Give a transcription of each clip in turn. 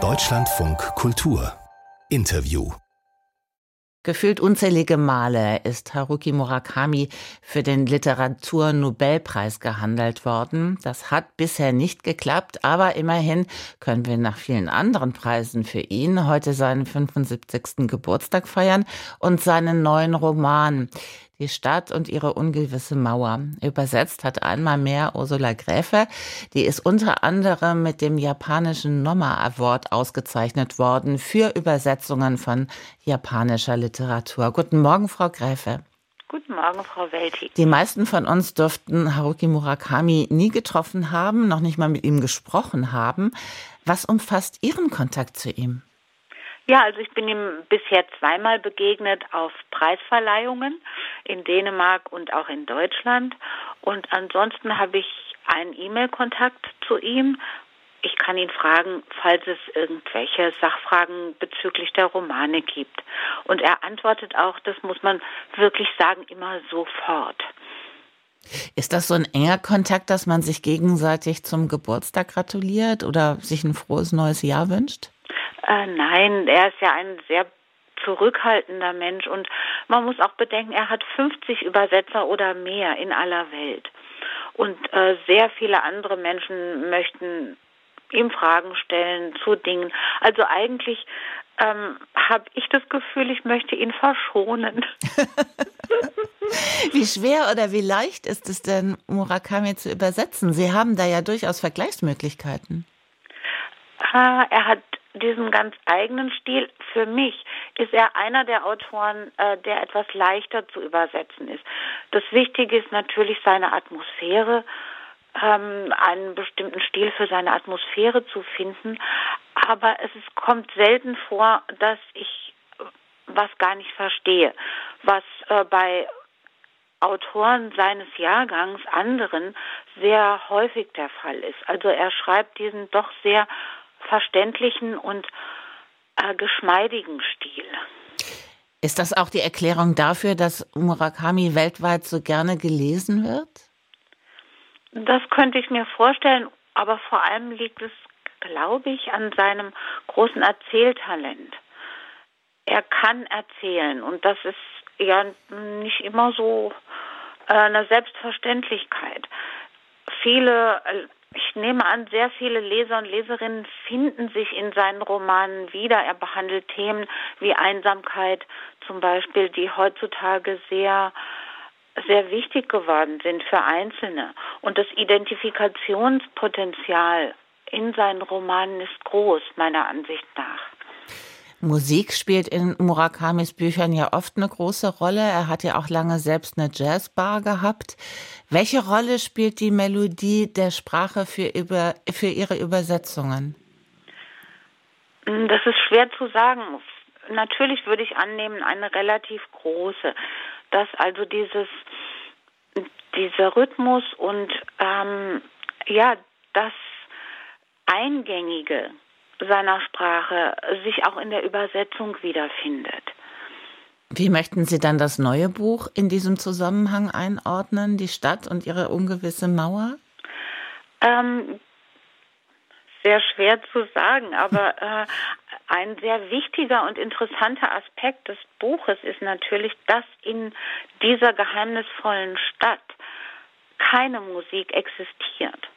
Deutschlandfunk Kultur Interview Gefühlt unzählige Male ist Haruki Murakami für den Literaturnobelpreis gehandelt worden. Das hat bisher nicht geklappt, aber immerhin können wir nach vielen anderen Preisen für ihn heute seinen 75. Geburtstag feiern und seinen neuen Roman die Stadt und ihre ungewisse Mauer. Übersetzt hat einmal mehr Ursula Gräfe. Die ist unter anderem mit dem japanischen Noma Award ausgezeichnet worden für Übersetzungen von japanischer Literatur. Guten Morgen, Frau Gräfe. Guten Morgen, Frau Welti. Die meisten von uns dürften Haruki Murakami nie getroffen haben, noch nicht mal mit ihm gesprochen haben. Was umfasst Ihren Kontakt zu ihm? Ja, also ich bin ihm bisher zweimal begegnet auf Preisverleihungen in Dänemark und auch in Deutschland. Und ansonsten habe ich einen E-Mail-Kontakt zu ihm. Ich kann ihn fragen, falls es irgendwelche Sachfragen bezüglich der Romane gibt. Und er antwortet auch, das muss man wirklich sagen, immer sofort. Ist das so ein enger Kontakt, dass man sich gegenseitig zum Geburtstag gratuliert oder sich ein frohes neues Jahr wünscht? Äh, nein, er ist ja ein sehr zurückhaltender Mensch und man muss auch bedenken, er hat 50 Übersetzer oder mehr in aller Welt. Und äh, sehr viele andere Menschen möchten ihm Fragen stellen zu Dingen. Also eigentlich ähm, habe ich das Gefühl, ich möchte ihn verschonen. wie schwer oder wie leicht ist es denn, Murakami zu übersetzen? Sie haben da ja durchaus Vergleichsmöglichkeiten. Äh, er hat diesen ganz eigenen Stil. Für mich ist er einer der Autoren, äh, der etwas leichter zu übersetzen ist. Das Wichtige ist natürlich seine Atmosphäre, ähm, einen bestimmten Stil für seine Atmosphäre zu finden. Aber es ist, kommt selten vor, dass ich was gar nicht verstehe, was äh, bei Autoren seines Jahrgangs, anderen, sehr häufig der Fall ist. Also er schreibt diesen doch sehr verständlichen und äh, geschmeidigen Stil. Ist das auch die Erklärung dafür, dass Murakami weltweit so gerne gelesen wird? Das könnte ich mir vorstellen, aber vor allem liegt es, glaube ich, an seinem großen Erzähltalent. Er kann erzählen und das ist ja nicht immer so äh, eine Selbstverständlichkeit. Viele äh, ich nehme an, sehr viele Leser und Leserinnen finden sich in seinen Romanen wieder. Er behandelt Themen wie Einsamkeit zum Beispiel, die heutzutage sehr sehr wichtig geworden sind für Einzelne. Und das Identifikationspotenzial in seinen Romanen ist groß, meiner Ansicht nach. Musik spielt in Murakamis Büchern ja oft eine große Rolle. Er hat ja auch lange selbst eine Jazzbar gehabt. Welche Rolle spielt die Melodie der Sprache für, über, für Ihre Übersetzungen? Das ist schwer zu sagen. Natürlich würde ich annehmen, eine relativ große. Dass also dieses, dieser Rhythmus und ähm, ja, das Eingängige seiner Sprache sich auch in der Übersetzung wiederfindet. Wie möchten Sie dann das neue Buch in diesem Zusammenhang einordnen, die Stadt und ihre ungewisse Mauer? Ähm, sehr schwer zu sagen, aber äh, ein sehr wichtiger und interessanter Aspekt des Buches ist natürlich, dass in dieser geheimnisvollen Stadt keine Musik existiert.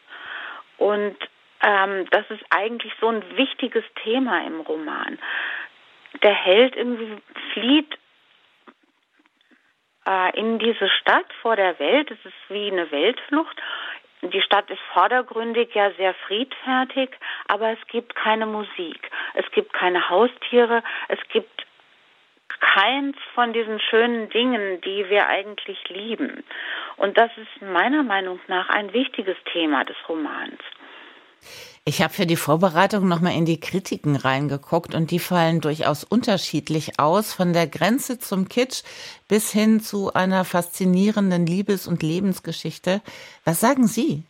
Und ähm, das ist eigentlich so ein wichtiges Thema im Roman. Der Held irgendwie flieht äh, in diese Stadt vor der Welt. Es ist wie eine Weltflucht. Die Stadt ist vordergründig ja sehr friedfertig, aber es gibt keine Musik. Es gibt keine Haustiere. Es gibt keins von diesen schönen Dingen, die wir eigentlich lieben. Und das ist meiner Meinung nach ein wichtiges Thema des Romans. Ich habe für die Vorbereitung nochmal in die Kritiken reingeguckt und die fallen durchaus unterschiedlich aus, von der Grenze zum Kitsch bis hin zu einer faszinierenden Liebes- und Lebensgeschichte. Was sagen Sie?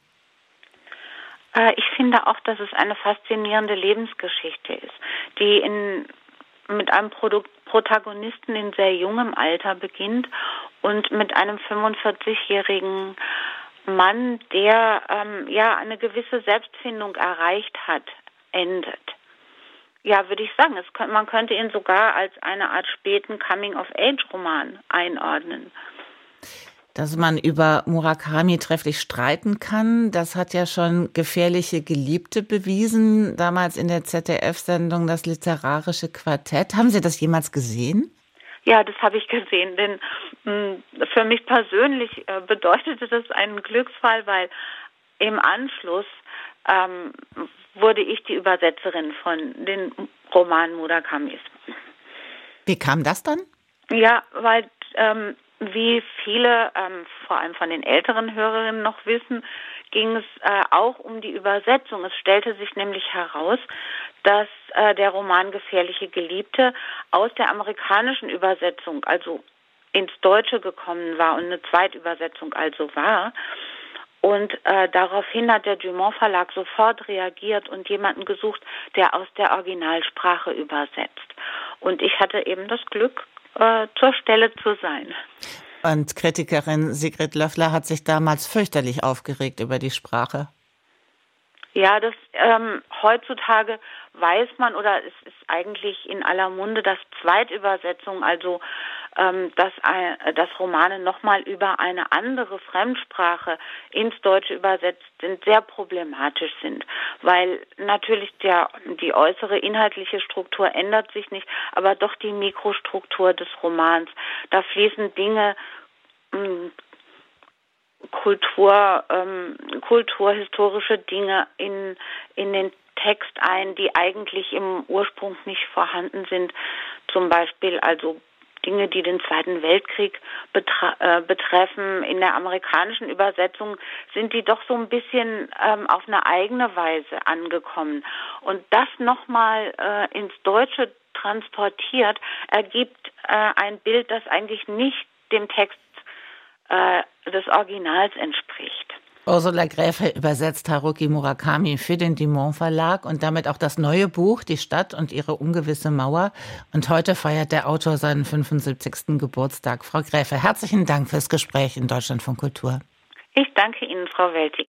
Äh, ich finde auch, dass es eine faszinierende Lebensgeschichte ist, die in, mit einem Produkt, Protagonisten in sehr jungem Alter beginnt und mit einem 45-jährigen Mann, der ähm, ja eine gewisse Selbstfindung erreicht hat, endet. Ja, würde ich sagen, es, man könnte ihn sogar als eine Art späten Coming-of-Age-Roman einordnen. Dass man über Murakami trefflich streiten kann, das hat ja schon gefährliche Geliebte bewiesen, damals in der ZDF-Sendung Das literarische Quartett. Haben Sie das jemals gesehen? Ja, das habe ich gesehen, denn mh, hm, für mich persönlich äh, bedeutete das einen Glücksfall, weil im Anschluss ähm, wurde ich die Übersetzerin von den Romanen Murakamis. Wie kam das dann? Ja, weil ähm, wie viele, ähm, vor allem von den älteren Hörerinnen noch wissen, ging es äh, auch um die Übersetzung. Es stellte sich nämlich heraus, dass äh, der Roman Gefährliche Geliebte aus der amerikanischen Übersetzung, also ins Deutsche gekommen war und eine Zweitübersetzung also war. Und äh, daraufhin hat der Dumont Verlag sofort reagiert und jemanden gesucht, der aus der Originalsprache übersetzt. Und ich hatte eben das Glück, äh, zur Stelle zu sein. Und Kritikerin Sigrid Löffler hat sich damals fürchterlich aufgeregt über die Sprache. Ja, das ähm, heutzutage weiß man oder es ist eigentlich in aller Munde, dass Zweitübersetzung, also dass, äh, dass Romane nochmal über eine andere Fremdsprache ins Deutsche übersetzt sind, sehr problematisch sind, weil natürlich der, die äußere inhaltliche Struktur ändert sich nicht, aber doch die Mikrostruktur des Romans. Da fließen Dinge, hm, Kultur, ähm, kulturhistorische Dinge in, in den Text ein, die eigentlich im Ursprung nicht vorhanden sind. Zum Beispiel also Dinge, die den Zweiten Weltkrieg betre äh, betreffen. In der amerikanischen Übersetzung sind die doch so ein bisschen ähm, auf eine eigene Weise angekommen. Und das nochmal äh, ins Deutsche transportiert, ergibt äh, ein Bild, das eigentlich nicht dem Text äh, des Originals entspricht. Ursula Gräfe übersetzt Haruki Murakami für den Dumont Verlag und damit auch das neue Buch Die Stadt und ihre ungewisse Mauer. Und heute feiert der Autor seinen 75. Geburtstag. Frau Gräfe, herzlichen Dank fürs Gespräch in Deutschland von Kultur. Ich danke Ihnen, Frau Welti.